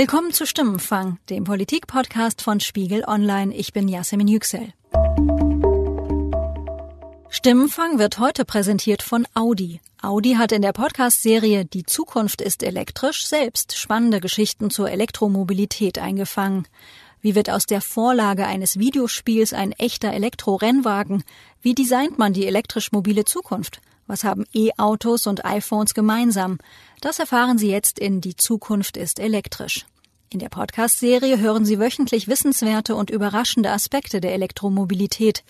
Willkommen zu Stimmenfang, dem Politik-Podcast von Spiegel Online. Ich bin Yasemin Yüksel. Stimmenfang wird heute präsentiert von Audi. Audi hat in der Podcast-Serie Die Zukunft ist elektrisch selbst spannende Geschichten zur Elektromobilität eingefangen. Wie wird aus der Vorlage eines Videospiels ein echter Elektrorennwagen? Wie designt man die elektrisch mobile Zukunft? Was haben E-Autos und iPhones gemeinsam? Das erfahren Sie jetzt in Die Zukunft ist elektrisch. In der Podcast-Serie hören Sie wöchentlich wissenswerte und überraschende Aspekte der Elektromobilität.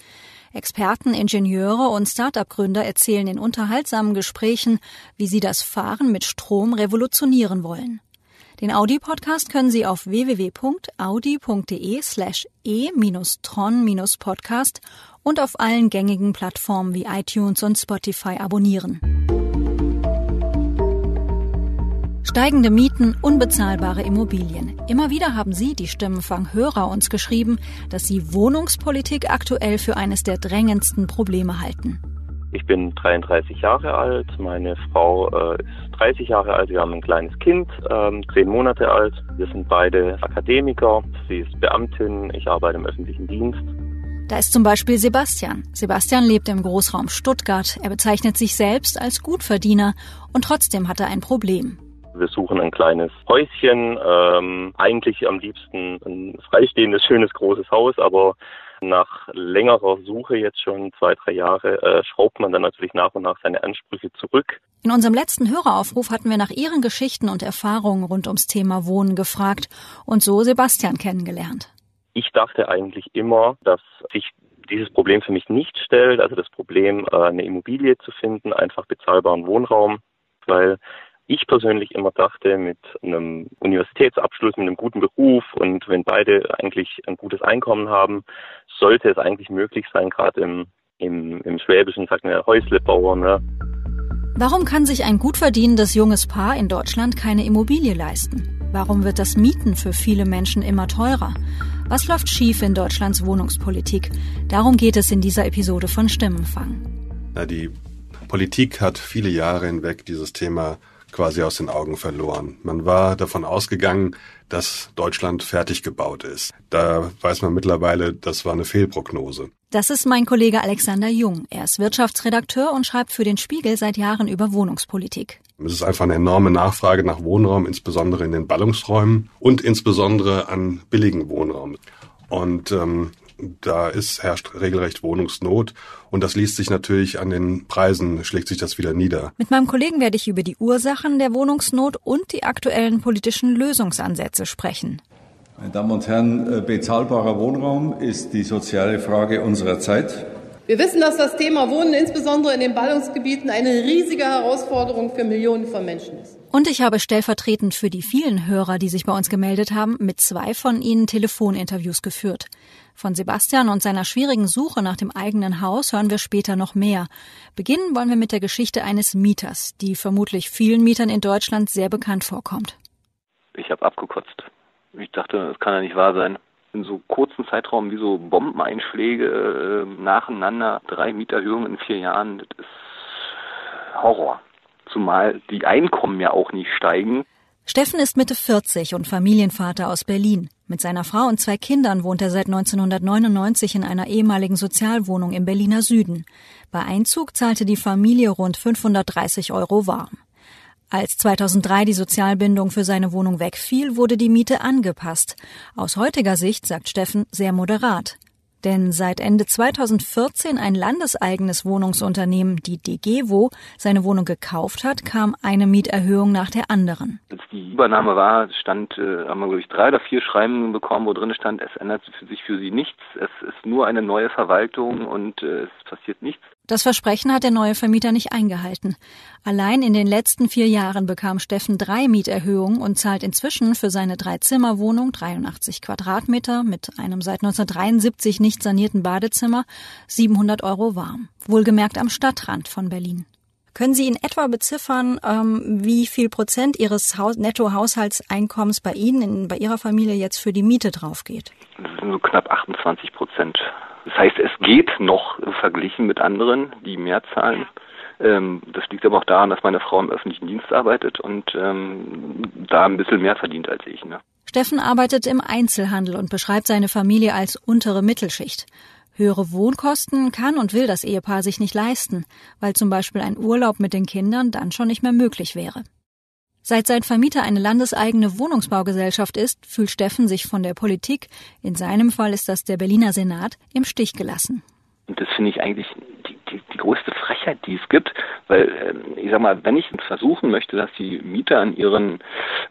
Experten, Ingenieure und Start-up-Gründer erzählen in unterhaltsamen Gesprächen, wie sie das Fahren mit Strom revolutionieren wollen. Den Audi-Podcast können Sie auf www.audi.de slash e-tron-podcast und auf allen gängigen Plattformen wie iTunes und Spotify abonnieren. Steigende Mieten, unbezahlbare Immobilien. Immer wieder haben Sie, die Stimmenfang-Hörer, uns geschrieben, dass Sie Wohnungspolitik aktuell für eines der drängendsten Probleme halten. Ich bin 33 Jahre alt, meine Frau äh, ist 30 Jahre alt, wir haben ein kleines Kind, ähm, 10 Monate alt. Wir sind beide Akademiker, sie ist Beamtin, ich arbeite im öffentlichen Dienst. Da ist zum Beispiel Sebastian. Sebastian lebt im Großraum Stuttgart. Er bezeichnet sich selbst als Gutverdiener und trotzdem hat er ein Problem. Wir suchen ein kleines Häuschen, ähm, eigentlich am liebsten ein freistehendes, schönes, großes Haus, aber nach längerer Suche jetzt schon zwei, drei Jahre äh, schraubt man dann natürlich nach und nach seine Ansprüche zurück. In unserem letzten Höreraufruf hatten wir nach Ihren Geschichten und Erfahrungen rund ums Thema Wohnen gefragt und so Sebastian kennengelernt. Ich dachte eigentlich immer, dass sich dieses Problem für mich nicht stellt, also das Problem, äh, eine Immobilie zu finden, einfach bezahlbaren Wohnraum, weil ich persönlich immer dachte, mit einem Universitätsabschluss, mit einem guten Beruf und wenn beide eigentlich ein gutes Einkommen haben, sollte es eigentlich möglich sein, gerade im, im, im Schwäbischen, sagt man ja Häuslebauer. Ne? Warum kann sich ein gut verdienendes junges Paar in Deutschland keine Immobilie leisten? Warum wird das Mieten für viele Menschen immer teurer? Was läuft schief in Deutschlands Wohnungspolitik? Darum geht es in dieser Episode von Stimmenfang. Na, die Politik hat viele Jahre hinweg dieses Thema quasi aus den Augen verloren. Man war davon ausgegangen, dass Deutschland fertig gebaut ist. Da weiß man mittlerweile, das war eine Fehlprognose. Das ist mein Kollege Alexander Jung. Er ist Wirtschaftsredakteur und schreibt für den Spiegel seit Jahren über Wohnungspolitik. Es ist einfach eine enorme Nachfrage nach Wohnraum, insbesondere in den Ballungsräumen und insbesondere an billigen Wohnraum. Und ähm, da ist, herrscht regelrecht Wohnungsnot und das liest sich natürlich an den Preisen, schlägt sich das wieder nieder. Mit meinem Kollegen werde ich über die Ursachen der Wohnungsnot und die aktuellen politischen Lösungsansätze sprechen. Meine Damen und Herren, äh, bezahlbarer Wohnraum ist die soziale Frage unserer Zeit. Wir wissen, dass das Thema Wohnen insbesondere in den Ballungsgebieten eine riesige Herausforderung für Millionen von Menschen ist. Und ich habe stellvertretend für die vielen Hörer, die sich bei uns gemeldet haben, mit zwei von ihnen Telefoninterviews geführt. Von Sebastian und seiner schwierigen Suche nach dem eigenen Haus hören wir später noch mehr. Beginnen wollen wir mit der Geschichte eines Mieters, die vermutlich vielen Mietern in Deutschland sehr bekannt vorkommt. Ich habe abgekotzt. Ich dachte, das kann ja nicht wahr sein in so kurzen Zeitraum wie so Bombeneinschläge äh, nacheinander, drei Mieterhöhungen in vier Jahren, das ist Horror. Zumal die Einkommen ja auch nicht steigen. Steffen ist Mitte 40 und Familienvater aus Berlin. Mit seiner Frau und zwei Kindern wohnt er seit 1999 in einer ehemaligen Sozialwohnung im Berliner Süden. Bei Einzug zahlte die Familie rund 530 Euro warm. Als 2003 die Sozialbindung für seine Wohnung wegfiel, wurde die Miete angepasst. Aus heutiger Sicht, sagt Steffen, sehr moderat. Denn seit Ende 2014 ein landeseigenes Wohnungsunternehmen, die DGWO, seine Wohnung gekauft hat, kam eine Mieterhöhung nach der anderen. Als die Übernahme war, stand, äh, haben wir, glaube ich, drei oder vier Schreiben bekommen, wo drin stand, es ändert sich für sie nichts, es ist nur eine neue Verwaltung und äh, es passiert nichts. Das Versprechen hat der neue Vermieter nicht eingehalten. Allein in den letzten vier Jahren bekam Steffen drei Mieterhöhungen und zahlt inzwischen für seine Dreizimmerwohnung, 83 Quadratmeter, mit einem seit 1973 nicht sanierten Badezimmer, 700 Euro warm. Wohlgemerkt am Stadtrand von Berlin. Können Sie in etwa beziffern, ähm, wie viel Prozent Ihres Haus Nettohaushaltseinkommens bei Ihnen, bei Ihrer Familie jetzt für die Miete draufgeht? Das sind so knapp 28 Prozent. Das heißt, es geht noch verglichen mit anderen, die mehr zahlen. Ähm, das liegt aber auch daran, dass meine Frau im öffentlichen Dienst arbeitet und ähm, da ein bisschen mehr verdient als ich. Ne? Steffen arbeitet im Einzelhandel und beschreibt seine Familie als untere Mittelschicht. Höhere Wohnkosten kann und will das Ehepaar sich nicht leisten, weil zum Beispiel ein Urlaub mit den Kindern dann schon nicht mehr möglich wäre. Seit sein Vermieter eine landeseigene Wohnungsbaugesellschaft ist, fühlt Steffen sich von der Politik, in seinem Fall ist das der Berliner Senat, im Stich gelassen. Und das finde ich eigentlich die, die, größte Frechheit, die es gibt, weil ähm, ich sag mal, wenn ich versuchen möchte, dass die Mieter an ihren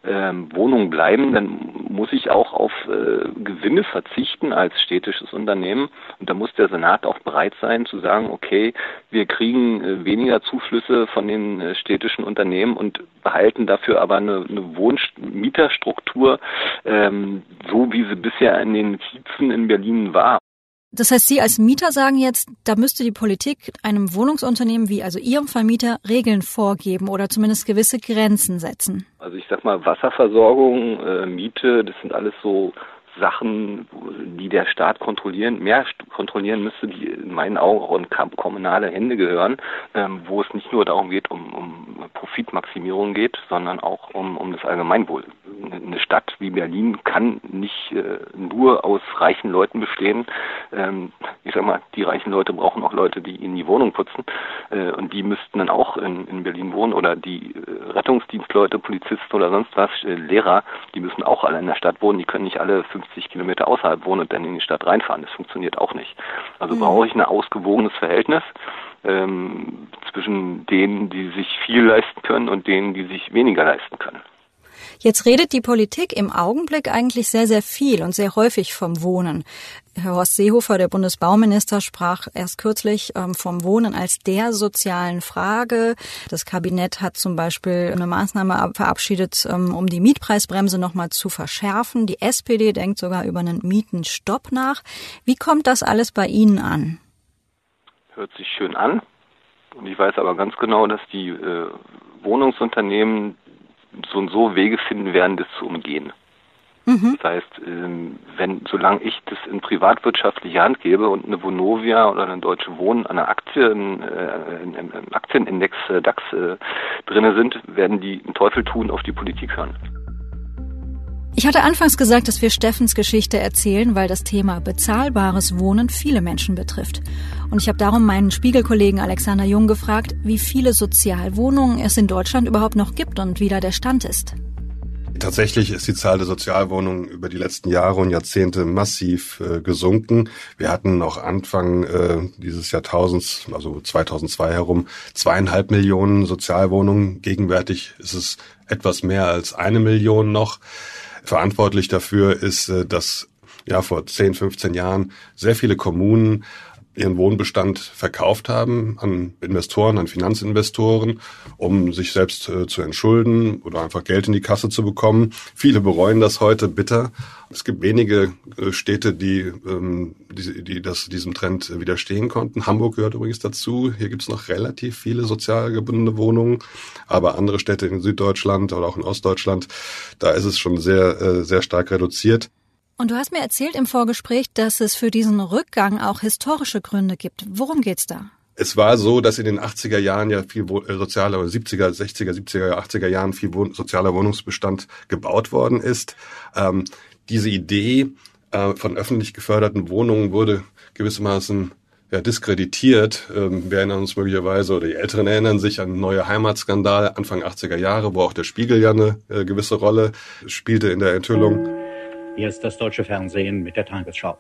ähm, Wohnungen bleiben, dann muss ich auch auf äh, Gewinne verzichten als städtisches Unternehmen. Und da muss der Senat auch bereit sein zu sagen, okay, wir kriegen äh, weniger Zuflüsse von den äh, städtischen Unternehmen und behalten dafür aber eine, eine Wohnmieterstruktur, ähm, so wie sie bisher in den Kiezen in Berlin war. Das heißt, Sie als Mieter sagen jetzt, da müsste die Politik einem Wohnungsunternehmen wie also Ihrem Vermieter Regeln vorgeben oder zumindest gewisse Grenzen setzen. Also ich sag mal Wasserversorgung, äh, Miete, das sind alles so Sachen, die der Staat kontrollieren, mehr kontrollieren müsste, die in meinen Augen auch in kommunale Hände gehören, ähm, wo es nicht nur darum geht, um, um Profitmaximierung geht, sondern auch um, um das Allgemeinwohl. Eine Stadt wie Berlin kann nicht äh, nur aus reichen Leuten bestehen. Ähm, ich sag mal, die reichen Leute brauchen auch Leute, die ihnen die Wohnung putzen äh, und die müssten dann auch in, in Berlin wohnen oder die äh, Rettungsdienstleute, Polizisten oder sonst was, äh, Lehrer, die müssen auch alle in der Stadt wohnen, die können nicht alle 50 Kilometer außerhalb wohnen und dann in die Stadt reinfahren. Das funktioniert auch nicht. Also mhm. brauche ich ein ausgewogenes Verhältnis ähm, zwischen denen, die sich viel leisten können und denen, die sich weniger leisten können. Jetzt redet die Politik im Augenblick eigentlich sehr, sehr viel und sehr häufig vom Wohnen. Herr Horst Seehofer, der Bundesbauminister, sprach erst kürzlich ähm, vom Wohnen als der sozialen Frage. Das Kabinett hat zum Beispiel eine Maßnahme verabschiedet, ähm, um die Mietpreisbremse nochmal zu verschärfen. Die SPD denkt sogar über einen Mietenstopp nach. Wie kommt das alles bei Ihnen an? Hört sich schön an. Und ich weiß aber ganz genau, dass die äh, Wohnungsunternehmen so und so Wege finden werden, das zu umgehen. Mhm. Das heißt, ähm, wenn, solange ich das in privatwirtschaftliche Hand gebe und eine Vonovia oder eine Deutsche Wohnen an einer Aktien, äh, im Aktienindex äh, DAX äh, drinne sind, werden die einen Teufel tun, auf die Politik hören. Ich hatte anfangs gesagt, dass wir Steffens Geschichte erzählen, weil das Thema bezahlbares Wohnen viele Menschen betrifft. Und ich habe darum meinen Spiegelkollegen Alexander Jung gefragt, wie viele Sozialwohnungen es in Deutschland überhaupt noch gibt und wie da der Stand ist. Tatsächlich ist die Zahl der Sozialwohnungen über die letzten Jahre und Jahrzehnte massiv äh, gesunken. Wir hatten noch Anfang äh, dieses Jahrtausends, also 2002 herum, zweieinhalb Millionen Sozialwohnungen. Gegenwärtig ist es etwas mehr als eine Million noch. Verantwortlich dafür ist, äh, dass ja vor 10, 15 Jahren sehr viele Kommunen ihren Wohnbestand verkauft haben an Investoren, an Finanzinvestoren, um sich selbst äh, zu entschulden oder einfach Geld in die Kasse zu bekommen. Viele bereuen das heute bitter. Es gibt wenige äh, Städte, die, ähm, die, die das, diesem Trend widerstehen konnten. Hamburg gehört übrigens dazu. Hier gibt es noch relativ viele sozial gebundene Wohnungen, aber andere Städte in Süddeutschland oder auch in Ostdeutschland, da ist es schon sehr, äh, sehr stark reduziert. Und du hast mir erzählt im Vorgespräch, dass es für diesen Rückgang auch historische Gründe gibt. Worum geht's da? Es war so, dass in den 80er Jahren ja viel äh, sozialer, 70er, 60er, 70er, 80er Jahren viel sozialer Wohnungsbestand gebaut worden ist. Ähm, diese Idee äh, von öffentlich geförderten Wohnungen wurde gewissermaßen ja, diskreditiert. Ähm, wir erinnern uns möglicherweise, oder die Älteren erinnern sich an neue Heimatskandal Anfang 80er Jahre, wo auch der Spiegel ja eine äh, gewisse Rolle spielte in der Enthüllung. Hier ist das deutsche Fernsehen mit der Tagesschau.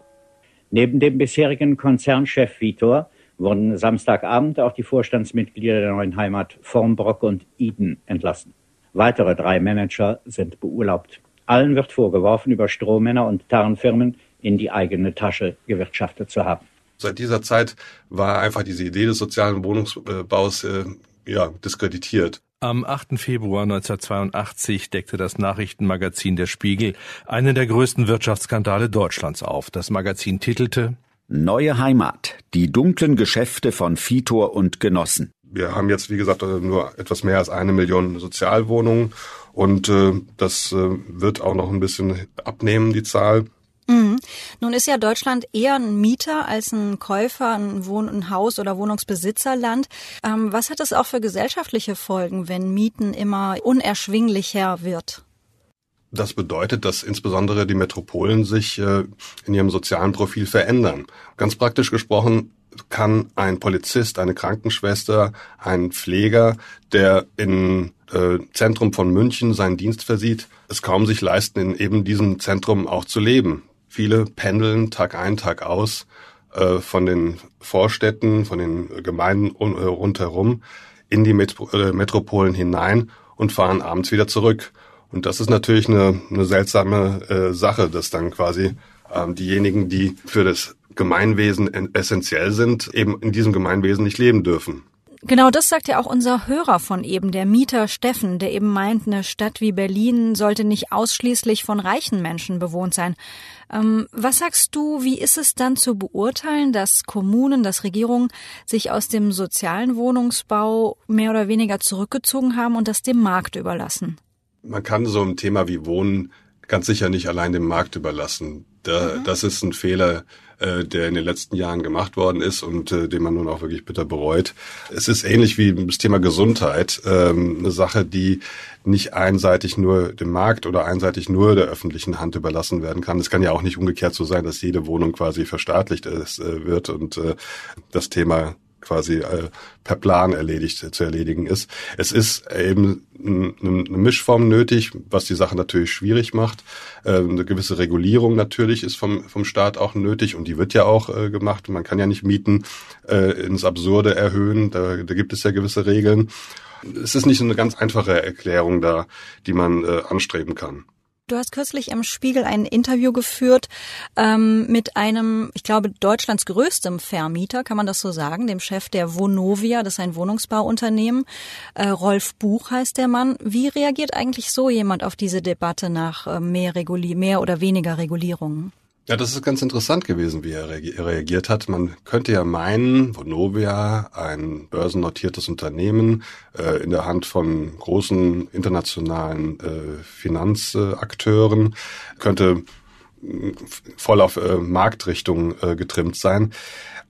Neben dem bisherigen Konzernchef Vitor wurden Samstagabend auch die Vorstandsmitglieder der neuen Heimat Vormbrock und Eden entlassen. Weitere drei Manager sind beurlaubt. Allen wird vorgeworfen, über Strohmänner und Tarnfirmen in die eigene Tasche gewirtschaftet zu haben. Seit dieser Zeit war einfach diese Idee des sozialen Wohnungsbaus äh, ja, diskreditiert. Am 8. Februar 1982 deckte das Nachrichtenmagazin Der Spiegel einen der größten Wirtschaftsskandale Deutschlands auf. Das Magazin titelte Neue Heimat. Die dunklen Geschäfte von Vitor und Genossen. Wir haben jetzt, wie gesagt, nur etwas mehr als eine Million Sozialwohnungen und äh, das äh, wird auch noch ein bisschen abnehmen, die Zahl. Mhm. Nun ist ja Deutschland eher ein Mieter als ein Käufer, ein, Wohn-, ein Haus- oder Wohnungsbesitzerland. Ähm, was hat das auch für gesellschaftliche Folgen, wenn Mieten immer unerschwinglicher wird? Das bedeutet, dass insbesondere die Metropolen sich äh, in ihrem sozialen Profil verändern. Ganz praktisch gesprochen kann ein Polizist, eine Krankenschwester, ein Pfleger, der in äh, Zentrum von München seinen Dienst versieht, es kaum sich leisten, in eben diesem Zentrum auch zu leben. Viele pendeln Tag ein, Tag aus äh, von den Vorstädten, von den Gemeinden äh, rundherum in die Metro äh, Metropolen hinein und fahren abends wieder zurück. Und das ist natürlich eine, eine seltsame äh, Sache, dass dann quasi ähm, diejenigen, die für das Gemeinwesen essentiell sind, eben in diesem Gemeinwesen nicht leben dürfen. Genau das sagt ja auch unser Hörer von eben, der Mieter Steffen, der eben meint, eine Stadt wie Berlin sollte nicht ausschließlich von reichen Menschen bewohnt sein. Ähm, was sagst du, wie ist es dann zu beurteilen, dass Kommunen, dass Regierungen sich aus dem sozialen Wohnungsbau mehr oder weniger zurückgezogen haben und das dem Markt überlassen? Man kann so ein Thema wie Wohnen ganz sicher nicht allein dem Markt überlassen. Da, mhm. Das ist ein Fehler, äh, der in den letzten Jahren gemacht worden ist und äh, den man nun auch wirklich bitter bereut. Es ist ähnlich wie das Thema Gesundheit, ähm, eine Sache, die nicht einseitig nur dem Markt oder einseitig nur der öffentlichen Hand überlassen werden kann. Es kann ja auch nicht umgekehrt so sein, dass jede Wohnung quasi verstaatlicht ist, äh, wird und äh, das Thema quasi äh, per Plan erledigt zu erledigen ist. Es ist eben eine Mischform nötig, was die Sache natürlich schwierig macht. Äh, eine gewisse Regulierung natürlich ist vom, vom Staat auch nötig und die wird ja auch äh, gemacht. Man kann ja nicht Mieten äh, ins Absurde erhöhen, da, da gibt es ja gewisse Regeln. Es ist nicht eine ganz einfache Erklärung da, die man äh, anstreben kann. Du hast kürzlich im Spiegel ein Interview geführt ähm, mit einem, ich glaube, Deutschlands größtem Vermieter, kann man das so sagen, dem Chef der Vonovia, das ist ein Wohnungsbauunternehmen. Äh, Rolf Buch heißt der Mann. Wie reagiert eigentlich so jemand auf diese Debatte nach äh, mehr, Reguli mehr oder weniger Regulierungen? Ja, das ist ganz interessant gewesen, wie er reagiert hat. Man könnte ja meinen, Vonovia, ein börsennotiertes Unternehmen äh, in der Hand von großen internationalen äh, Finanzakteuren, könnte voll auf äh, Marktrichtung äh, getrimmt sein.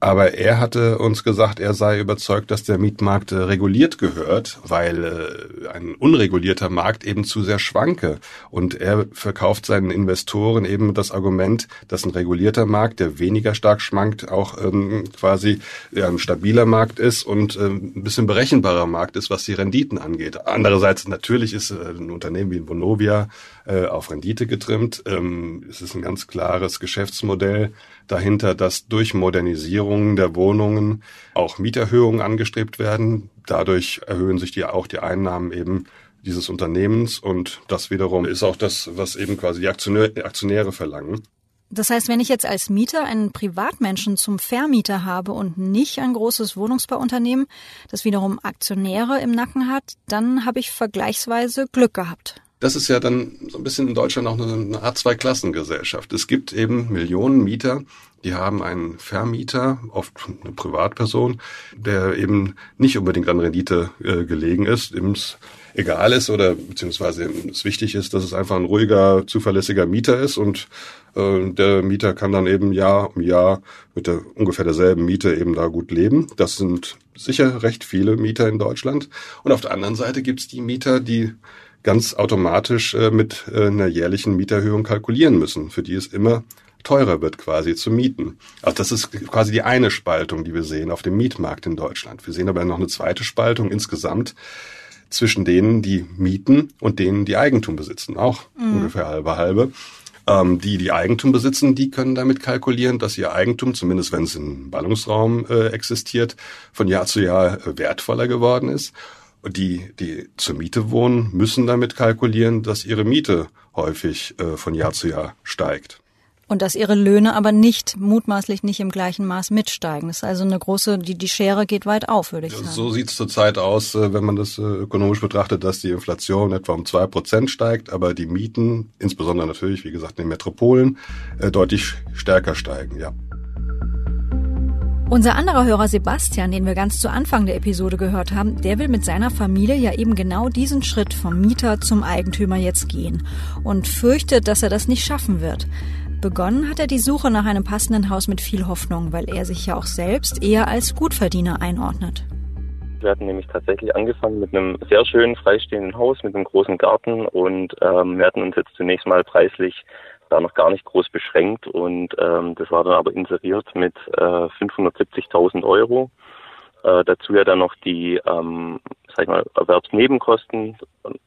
Aber er hatte uns gesagt, er sei überzeugt, dass der Mietmarkt äh, reguliert gehört, weil äh, ein unregulierter Markt eben zu sehr schwanke. Und er verkauft seinen Investoren eben das Argument, dass ein regulierter Markt, der weniger stark schwankt, auch ähm, quasi ja, ein stabiler Markt ist und ähm, ein bisschen berechenbarer Markt ist, was die Renditen angeht. Andererseits natürlich ist äh, ein Unternehmen wie ein Bonovia äh, auf Rendite getrimmt. Ähm, es ist ein ganz klares Geschäftsmodell dahinter, dass durch Modernisierung der Wohnungen auch Mieterhöhungen angestrebt werden. Dadurch erhöhen sich die, auch die Einnahmen eben dieses Unternehmens und das wiederum ist auch das, was eben quasi die Aktionäre, Aktionäre verlangen. Das heißt, wenn ich jetzt als Mieter einen Privatmenschen zum Vermieter habe und nicht ein großes Wohnungsbauunternehmen, das wiederum Aktionäre im Nacken hat, dann habe ich vergleichsweise Glück gehabt das ist ja dann so ein bisschen in Deutschland auch eine, Art Zweiklassengesellschaft. Es gibt eben Millionen Mieter, die haben einen Vermieter, oft eine Privatperson, der eben nicht unbedingt an Rendite äh, gelegen ist, dem es egal ist oder beziehungsweise es wichtig ist, dass es einfach ein ruhiger, zuverlässiger Mieter ist und äh, der Mieter kann dann eben Jahr um Jahr mit der ungefähr derselben Miete eben da gut leben. Das sind sicher recht viele Mieter in Deutschland. Und auf der anderen Seite gibt's die Mieter, die ganz automatisch äh, mit äh, einer jährlichen Mieterhöhung kalkulieren müssen, für die es immer teurer wird quasi zu mieten. Also das ist quasi die eine Spaltung, die wir sehen auf dem Mietmarkt in Deutschland. Wir sehen aber noch eine zweite Spaltung insgesamt zwischen denen, die mieten und denen, die Eigentum besitzen. Auch mhm. ungefähr halbe halbe. Ähm, die, die Eigentum besitzen, die können damit kalkulieren, dass ihr Eigentum, zumindest wenn es im Ballungsraum äh, existiert, von Jahr zu Jahr äh, wertvoller geworden ist die, die zur Miete wohnen, müssen damit kalkulieren, dass ihre Miete häufig äh, von Jahr zu Jahr steigt. Und dass ihre Löhne aber nicht, mutmaßlich nicht im gleichen Maß mitsteigen. Das ist also eine große, die, die Schere geht weit auf, würde ich sagen. So sieht es zurzeit aus, äh, wenn man das äh, ökonomisch betrachtet, dass die Inflation etwa um zwei Prozent steigt, aber die Mieten, insbesondere natürlich, wie gesagt, in den Metropolen, deutlich stärker steigen, ja. Unser anderer Hörer Sebastian, den wir ganz zu Anfang der Episode gehört haben, der will mit seiner Familie ja eben genau diesen Schritt vom Mieter zum Eigentümer jetzt gehen und fürchtet, dass er das nicht schaffen wird. Begonnen hat er die Suche nach einem passenden Haus mit viel Hoffnung, weil er sich ja auch selbst eher als Gutverdiener einordnet. Wir hatten nämlich tatsächlich angefangen mit einem sehr schönen freistehenden Haus mit einem großen Garten und ähm, wir hatten uns jetzt zunächst mal preislich da noch gar nicht groß beschränkt und ähm, das war dann aber inseriert mit äh, 570.000 Euro. Äh, dazu ja dann noch die, ähm, sag ich mal, Erwerbsnebenkosten,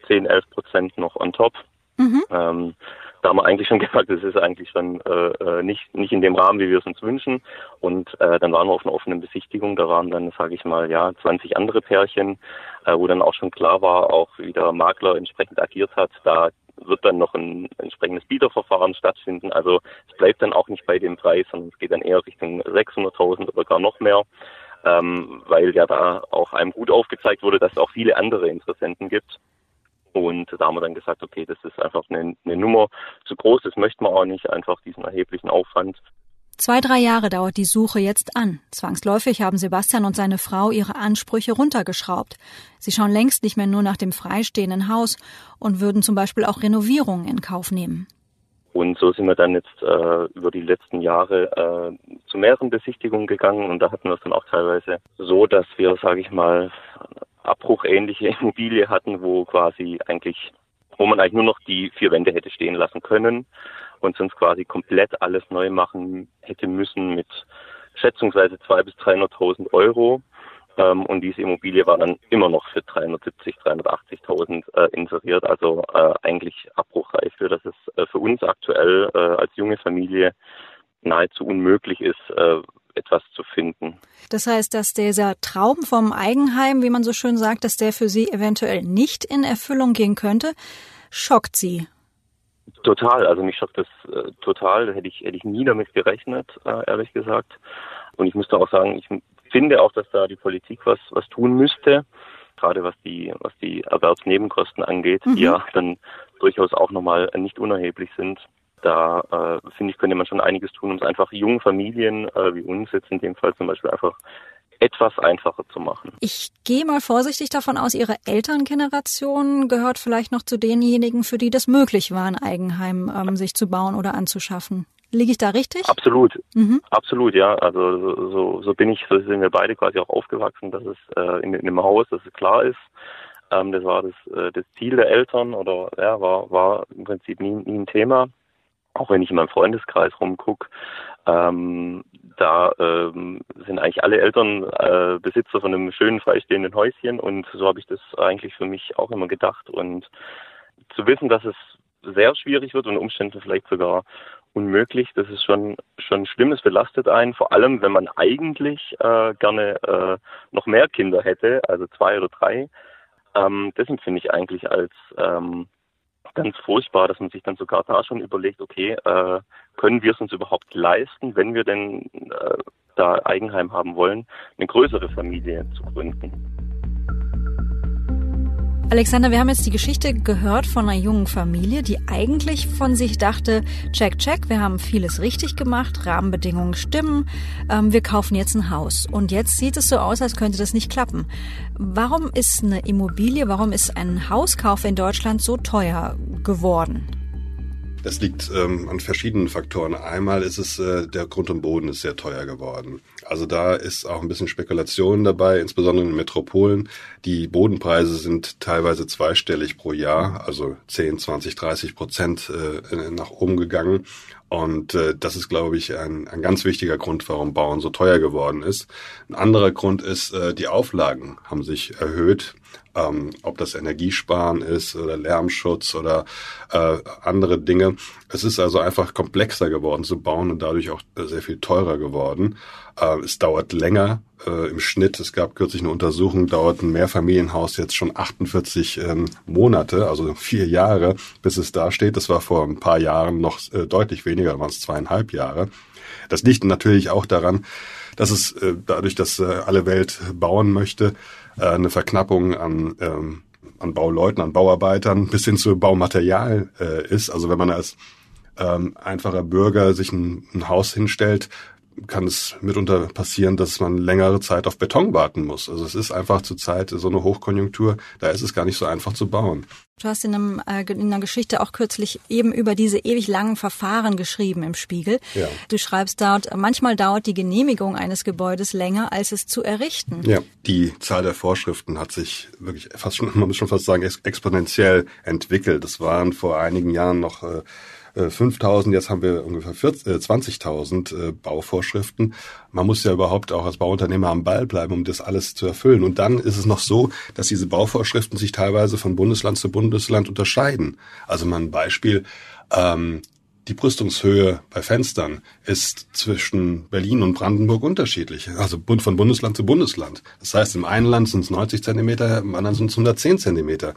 10, 11 Prozent noch on top. Mhm. Ähm, da haben wir eigentlich schon gesagt, das ist eigentlich schon äh, äh, nicht, nicht in dem Rahmen, wie wir es uns wünschen. Und äh, dann waren wir auf einer offenen Besichtigung. Da waren dann, sage ich mal, ja, 20 andere Pärchen, äh, wo dann auch schon klar war, auch wie der Makler entsprechend agiert hat. Da wird dann noch ein entsprechendes Bieterverfahren stattfinden. Also es bleibt dann auch nicht bei dem Preis, sondern es geht dann eher Richtung 600.000 oder gar noch mehr. Ähm, weil ja da auch einem gut aufgezeigt wurde, dass es auch viele andere Interessenten gibt. Und da haben wir dann gesagt, okay, das ist einfach eine, eine Nummer zu groß, das möchten wir auch nicht, einfach diesen erheblichen Aufwand. Zwei, drei Jahre dauert die Suche jetzt an. Zwangsläufig haben Sebastian und seine Frau ihre Ansprüche runtergeschraubt. Sie schauen längst nicht mehr nur nach dem freistehenden Haus und würden zum Beispiel auch Renovierungen in Kauf nehmen. Und so sind wir dann jetzt äh, über die letzten Jahre äh, zu mehreren Besichtigungen gegangen und da hatten wir es dann auch teilweise so, dass wir, sage ich mal, abbruchähnliche Immobilie hatten, wo quasi eigentlich, wo man eigentlich nur noch die vier Wände hätte stehen lassen können und sonst quasi komplett alles neu machen hätte müssen mit schätzungsweise 200.000 bis 300.000 Euro. Ähm, und diese Immobilie war dann immer noch für 370, 380.000 äh, inseriert, also äh, eigentlich abbruchreif, für dass es äh, für uns aktuell äh, als junge Familie nahezu unmöglich ist, äh, etwas zu finden. Das heißt, dass dieser Traum vom Eigenheim, wie man so schön sagt, dass der für Sie eventuell nicht in Erfüllung gehen könnte, schockt Sie. Total, also mich schockt das äh, total. Da hätte ich, hätte ich nie damit gerechnet, äh, ehrlich gesagt. Und ich müsste auch sagen, ich finde auch, dass da die Politik was, was tun müsste, gerade was die, was die Erwerbsnebenkosten angeht, mhm. die ja dann durchaus auch nochmal nicht unerheblich sind da äh, finde ich, könnte man schon einiges tun, um es einfach jungen Familien äh, wie uns jetzt in dem Fall zum Beispiel einfach etwas einfacher zu machen. Ich gehe mal vorsichtig davon aus, Ihre Elterngeneration gehört vielleicht noch zu denjenigen, für die das möglich war, ein Eigenheim ähm, sich zu bauen oder anzuschaffen. Liege ich da richtig? Absolut, mhm. absolut, ja. Also so, so bin ich, so sind wir beide quasi auch aufgewachsen, dass es äh, in, in dem Haus, dass es klar ist. Ähm, das war das, äh, das Ziel der Eltern oder ja, war, war im Prinzip nie, nie ein Thema auch wenn ich in meinem Freundeskreis rumgucke, ähm, da ähm, sind eigentlich alle Eltern äh, Besitzer von einem schönen freistehenden Häuschen und so habe ich das eigentlich für mich auch immer gedacht und zu wissen, dass es sehr schwierig wird und Umständen vielleicht sogar unmöglich, das ist schon schon schlimm, es belastet einen, vor allem wenn man eigentlich äh, gerne äh, noch mehr Kinder hätte, also zwei oder drei. Ähm, das empfinde ich eigentlich als ähm, ganz furchtbar, dass man sich dann sogar da schon überlegt, okay, äh, können wir es uns überhaupt leisten, wenn wir denn äh, da Eigenheim haben wollen, eine größere Familie zu gründen. Alexander, wir haben jetzt die Geschichte gehört von einer jungen Familie, die eigentlich von sich dachte, check, check, wir haben vieles richtig gemacht, Rahmenbedingungen stimmen, ähm, wir kaufen jetzt ein Haus. Und jetzt sieht es so aus, als könnte das nicht klappen. Warum ist eine Immobilie, warum ist ein Hauskauf in Deutschland so teuer geworden? Das liegt ähm, an verschiedenen Faktoren. Einmal ist es, äh, der Grund und Boden ist sehr teuer geworden. Also da ist auch ein bisschen Spekulation dabei, insbesondere in Metropolen. Die Bodenpreise sind teilweise zweistellig pro Jahr, also 10, 20, 30 Prozent äh, nach oben gegangen. Und äh, das ist, glaube ich, ein, ein ganz wichtiger Grund, warum Bauen so teuer geworden ist. Ein anderer Grund ist, äh, die Auflagen haben sich erhöht ähm, ob das Energiesparen ist oder Lärmschutz oder äh, andere Dinge. Es ist also einfach komplexer geworden zu bauen und dadurch auch sehr viel teurer geworden. Äh, es dauert länger äh, im Schnitt. Es gab kürzlich eine Untersuchung, dauert ein Mehrfamilienhaus jetzt schon 48 ähm, Monate, also vier Jahre, bis es da steht. Das war vor ein paar Jahren noch äh, deutlich weniger, waren es zweieinhalb Jahre. Das liegt natürlich auch daran, dass es äh, dadurch, dass äh, alle Welt bauen möchte, äh, eine Verknappung an, ähm, an Bauleuten, an Bauarbeitern bis hin zu Baumaterial äh, ist. Also wenn man als ähm, einfacher Bürger sich ein, ein Haus hinstellt, kann es mitunter passieren, dass man längere Zeit auf Beton warten muss. Also es ist einfach zurzeit so eine Hochkonjunktur, da ist es gar nicht so einfach zu bauen. Du hast in, einem, äh, in einer Geschichte auch kürzlich eben über diese ewig langen Verfahren geschrieben im Spiegel. Ja. Du schreibst dort, manchmal dauert die Genehmigung eines Gebäudes länger, als es zu errichten. Ja, die Zahl der Vorschriften hat sich wirklich fast schon, man muss schon fast sagen, exponentiell entwickelt. Das waren vor einigen Jahren noch äh, 5000, äh, jetzt haben wir ungefähr 20.000 äh, äh, Bauvorschriften. Man muss ja überhaupt auch als Bauunternehmer am Ball bleiben, um das alles zu erfüllen. Und dann ist es noch so, dass diese Bauvorschriften sich teilweise von Bundesland zu Bundesland unterscheiden. Also mal ein Beispiel. Ähm, die Brüstungshöhe bei Fenstern ist zwischen Berlin und Brandenburg unterschiedlich. Also von Bundesland zu Bundesland. Das heißt, im einen Land sind es 90 Zentimeter, im anderen sind es 110 Zentimeter.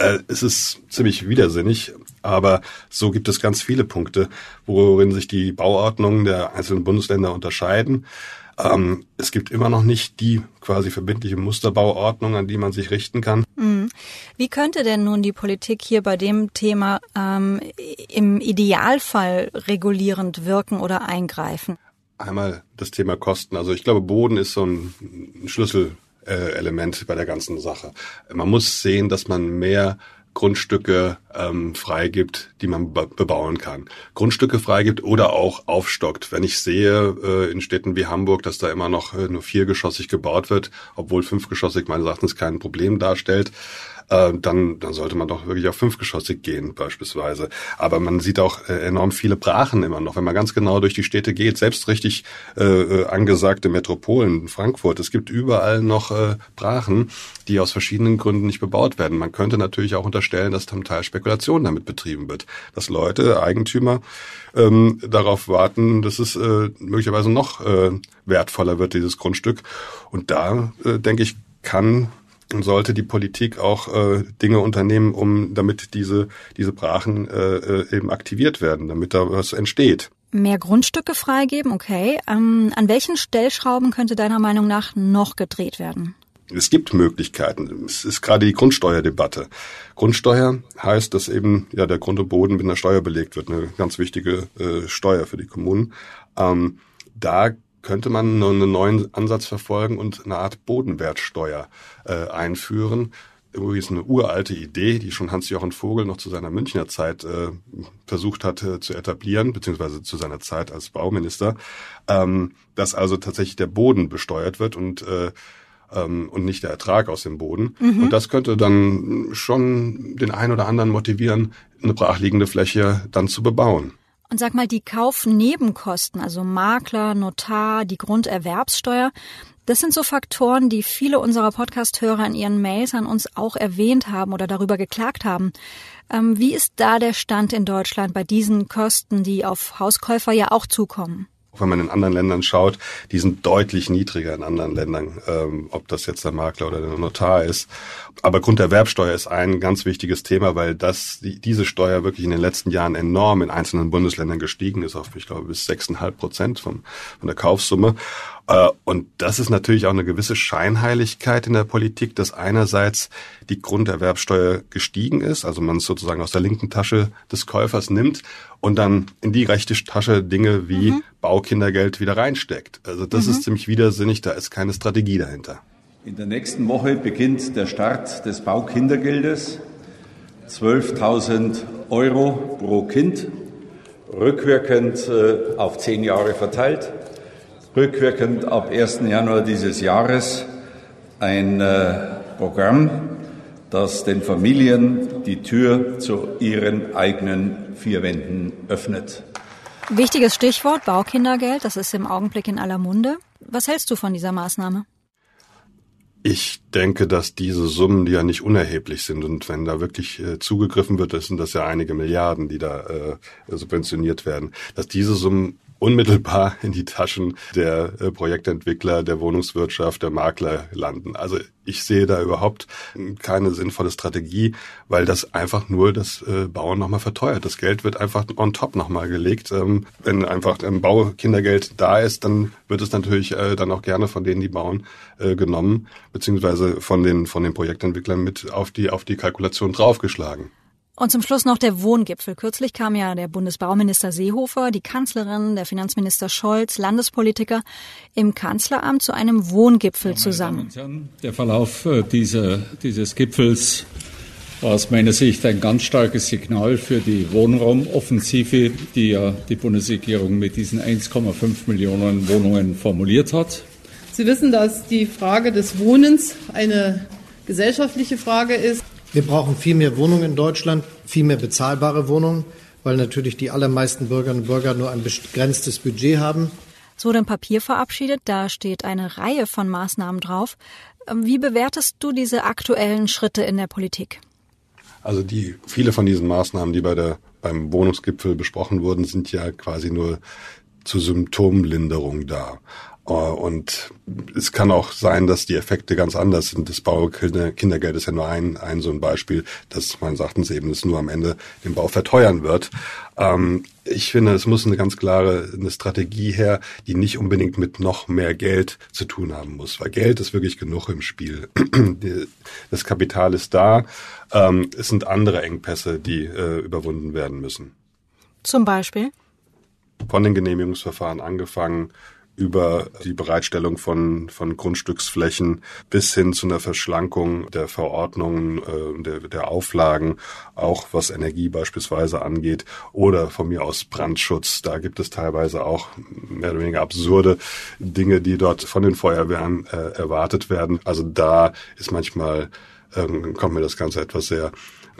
Äh, es ist ziemlich widersinnig, aber so gibt es ganz viele Punkte, worin sich die Bauordnungen der einzelnen Bundesländer unterscheiden. Ähm, es gibt immer noch nicht die quasi verbindliche Musterbauordnung, an die man sich richten kann. Mhm. Wie könnte denn nun die Politik hier bei dem Thema ähm, im Idealfall regulierend wirken oder eingreifen? Einmal das Thema Kosten. Also ich glaube, Boden ist so ein Schlüssel äh, Element bei der ganzen Sache. Man muss sehen, dass man mehr Grundstücke ähm, freigibt, die man bebauen kann. Grundstücke freigibt oder auch aufstockt. Wenn ich sehe äh, in Städten wie Hamburg, dass da immer noch äh, nur viergeschossig gebaut wird, obwohl fünfgeschossig meines Erachtens kein Problem darstellt, äh, dann, dann sollte man doch wirklich auf fünfgeschossig gehen beispielsweise. Aber man sieht auch äh, enorm viele Brachen immer noch, wenn man ganz genau durch die Städte geht, selbst richtig äh, äh, angesagte Metropolen, Frankfurt, es gibt überall noch äh, Brachen, die aus verschiedenen Gründen nicht bebaut werden. Man könnte natürlich auch unterstellen, dass zum Teil Spekulation damit betrieben wird, dass Leute, Eigentümer ähm, darauf warten, dass es äh, möglicherweise noch äh, wertvoller wird, dieses Grundstück. Und da, äh, denke ich, kann sollte die Politik auch äh, Dinge unternehmen, um damit diese diese Brachen äh, äh, eben aktiviert werden, damit da was entsteht. Mehr Grundstücke freigeben, okay. Ähm, an welchen Stellschrauben könnte deiner Meinung nach noch gedreht werden? Es gibt Möglichkeiten. Es ist gerade die Grundsteuerdebatte. Grundsteuer heißt, dass eben ja der Grund und Boden mit einer Steuer belegt wird, eine ganz wichtige äh, Steuer für die Kommunen. Ähm, da könnte man einen neuen Ansatz verfolgen und eine Art Bodenwertsteuer äh, einführen. Übrigens eine uralte Idee, die schon Hans-Jochen Vogel noch zu seiner Münchner Zeit äh, versucht hatte zu etablieren, beziehungsweise zu seiner Zeit als Bauminister, ähm, dass also tatsächlich der Boden besteuert wird und äh, ähm, und nicht der Ertrag aus dem Boden. Mhm. Und das könnte dann schon den einen oder anderen motivieren, eine brachliegende Fläche dann zu bebauen. Und sag mal, die Kaufnebenkosten, also Makler, Notar, die Grunderwerbssteuer, das sind so Faktoren, die viele unserer Podcast-Hörer in ihren Mails an uns auch erwähnt haben oder darüber geklagt haben. Ähm, wie ist da der Stand in Deutschland bei diesen Kosten, die auf Hauskäufer ja auch zukommen? Wenn man in anderen Ländern schaut, die sind deutlich niedriger in anderen Ländern, ähm, ob das jetzt der Makler oder der Notar ist. Aber Grunderwerbsteuer ist ein ganz wichtiges Thema, weil das die, diese Steuer wirklich in den letzten Jahren enorm in einzelnen Bundesländern gestiegen ist, auf ich glaube bis sechseinhalb Prozent von, von der Kaufsumme. Äh, und das ist natürlich auch eine gewisse Scheinheiligkeit in der Politik, dass einerseits die Grunderwerbsteuer gestiegen ist, also man es sozusagen aus der linken Tasche des Käufers nimmt und dann in die rechte Tasche Dinge wie mhm. Baukindergeld wieder reinsteckt. Also das mhm. ist ziemlich widersinnig, da ist keine Strategie dahinter. In der nächsten Woche beginnt der Start des Baukindergeldes. 12.000 Euro pro Kind, rückwirkend äh, auf zehn Jahre verteilt, rückwirkend ab 1. Januar dieses Jahres ein äh, Programm, das den Familien die Tür zu ihren eigenen vier Wänden öffnet. Wichtiges Stichwort Baukindergeld, das ist im Augenblick in aller Munde. Was hältst du von dieser Maßnahme? Ich denke, dass diese Summen, die ja nicht unerheblich sind, und wenn da wirklich äh, zugegriffen wird, das sind das ja einige Milliarden, die da äh, subventioniert werden, dass diese Summen unmittelbar in die Taschen der äh, Projektentwickler, der Wohnungswirtschaft, der Makler landen. Also ich sehe da überhaupt keine sinnvolle Strategie, weil das einfach nur das äh, Bauen nochmal verteuert. Das Geld wird einfach on top nochmal gelegt. Ähm, wenn einfach ein Baukindergeld da ist, dann wird es natürlich äh, dann auch gerne von denen, die bauen, genommen, beziehungsweise von den, von den Projektentwicklern mit auf die, auf die Kalkulation draufgeschlagen. Und zum Schluss noch der Wohngipfel. Kürzlich kam ja der Bundesbauminister Seehofer, die Kanzlerin, der Finanzminister Scholz, Landespolitiker im Kanzleramt zu einem Wohngipfel zusammen. Der Verlauf äh, dieser, dieses Gipfels aus meiner Sicht ein ganz starkes Signal für die Wohnraumoffensive, die ja die Bundesregierung mit diesen 1,5 Millionen Wohnungen formuliert hat. Sie wissen, dass die Frage des Wohnens eine gesellschaftliche Frage ist. Wir brauchen viel mehr Wohnungen in Deutschland, viel mehr bezahlbare Wohnungen, weil natürlich die allermeisten Bürgerinnen und Bürger nur ein begrenztes Budget haben. Es wurde ein Papier verabschiedet, da steht eine Reihe von Maßnahmen drauf. Wie bewertest du diese aktuellen Schritte in der Politik? Also die viele von diesen Maßnahmen, die bei der beim Wohnungsgipfel besprochen wurden, sind ja quasi nur zur Symptomlinderung da. Äh, und es kann auch sein, dass die Effekte ganz anders sind. Das Baukindergeld ist ja nur ein, ein so ein Beispiel, dass man sagten es eben, es nur am Ende den Bau verteuern wird. Ähm, ich finde, es muss eine ganz klare eine Strategie her, die nicht unbedingt mit noch mehr Geld zu tun haben muss, weil Geld ist wirklich genug im Spiel. Das Kapital ist da. Ähm, es sind andere Engpässe, die äh, überwunden werden müssen. Zum Beispiel? Von den Genehmigungsverfahren angefangen über die Bereitstellung von, von Grundstücksflächen bis hin zu einer Verschlankung der Verordnungen, äh, der, der Auflagen, auch was Energie beispielsweise angeht oder von mir aus Brandschutz. Da gibt es teilweise auch mehr oder weniger absurde Dinge, die dort von den Feuerwehren äh, erwartet werden. Also da ist manchmal, äh, kommt mir das Ganze etwas sehr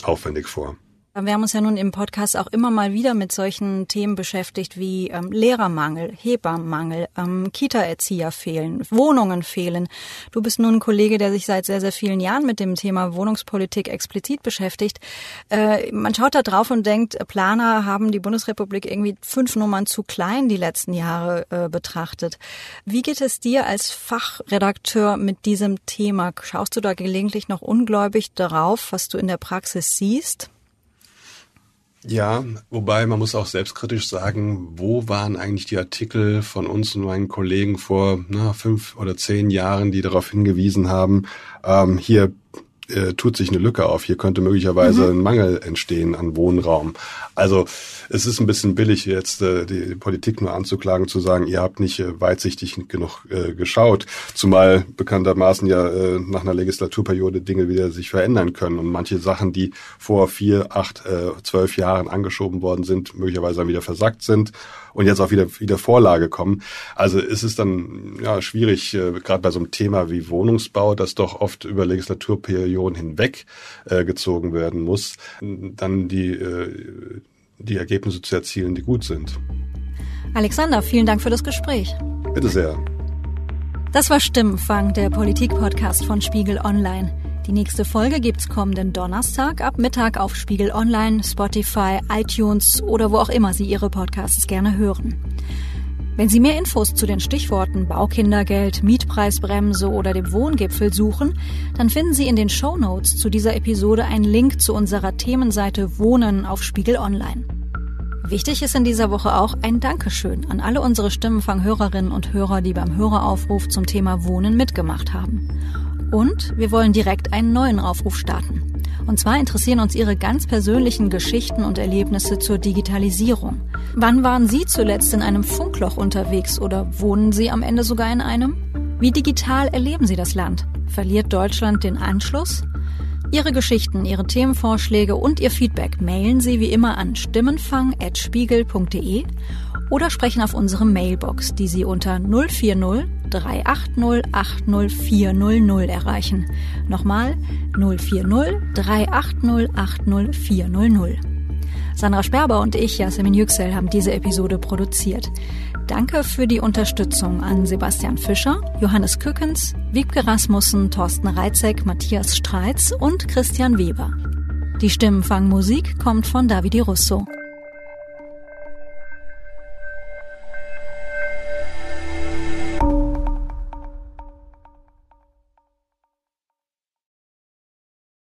aufwendig vor. Wir haben uns ja nun im Podcast auch immer mal wieder mit solchen Themen beschäftigt wie ähm, Lehrermangel, Hebammenmangel, ähm, Kita-Erzieher fehlen, Wohnungen fehlen. Du bist nun ein Kollege, der sich seit sehr, sehr vielen Jahren mit dem Thema Wohnungspolitik explizit beschäftigt. Äh, man schaut da drauf und denkt, Planer haben die Bundesrepublik irgendwie fünf Nummern zu klein die letzten Jahre äh, betrachtet. Wie geht es dir als Fachredakteur mit diesem Thema? Schaust du da gelegentlich noch ungläubig darauf, was du in der Praxis siehst? Ja, wobei man muss auch selbstkritisch sagen, wo waren eigentlich die Artikel von uns und meinen Kollegen vor na, fünf oder zehn Jahren, die darauf hingewiesen haben, ähm, hier äh, tut sich eine Lücke auf. Hier könnte möglicherweise mhm. ein Mangel entstehen an Wohnraum. Also es ist ein bisschen billig jetzt äh, die Politik nur anzuklagen, zu sagen, ihr habt nicht äh, weitsichtig genug äh, geschaut, zumal bekanntermaßen ja äh, nach einer Legislaturperiode Dinge wieder sich verändern können und manche Sachen, die vor vier, acht, äh, zwölf Jahren angeschoben worden sind, möglicherweise dann wieder versackt sind und jetzt auch wieder wieder Vorlage kommen. Also ist es dann ja schwierig, äh, gerade bei so einem Thema wie Wohnungsbau, das doch oft über Legislaturperioden hinweg äh, gezogen werden muss, dann die äh, die Ergebnisse zu erzielen, die gut sind. Alexander, vielen Dank für das Gespräch. Bitte sehr. Das war Stimmenfang, der Politik-Podcast von Spiegel Online. Die nächste Folge gibt's kommenden Donnerstag ab Mittag auf Spiegel Online, Spotify, iTunes oder wo auch immer Sie Ihre Podcasts gerne hören. Wenn Sie mehr Infos zu den Stichworten Baukindergeld, Mietpreisbremse oder dem Wohngipfel suchen, dann finden Sie in den Show Notes zu dieser Episode einen Link zu unserer Themenseite Wohnen auf Spiegel Online. Wichtig ist in dieser Woche auch ein Dankeschön an alle unsere Stimmenfang-Hörerinnen und Hörer, die beim Höreraufruf zum Thema Wohnen mitgemacht haben. Und wir wollen direkt einen neuen Aufruf starten. Und zwar interessieren uns Ihre ganz persönlichen Geschichten und Erlebnisse zur Digitalisierung. Wann waren Sie zuletzt in einem Funkloch unterwegs oder wohnen Sie am Ende sogar in einem? Wie digital erleben Sie das Land? Verliert Deutschland den Anschluss? Ihre Geschichten, Ihre Themenvorschläge und Ihr Feedback mailen Sie wie immer an stimmenfang.spiegel.de oder sprechen auf unsere Mailbox, die Sie unter 040 380 80400 erreichen. Nochmal 040 380 80400. Sandra Sperber und ich, Yasemin Yüksel, haben diese Episode produziert. Danke für die Unterstützung an Sebastian Fischer, Johannes Kückens, Wiebke Rasmussen, Thorsten Reitzek, Matthias Streitz und Christian Weber. Die Stimmenfangmusik kommt von Davide Russo.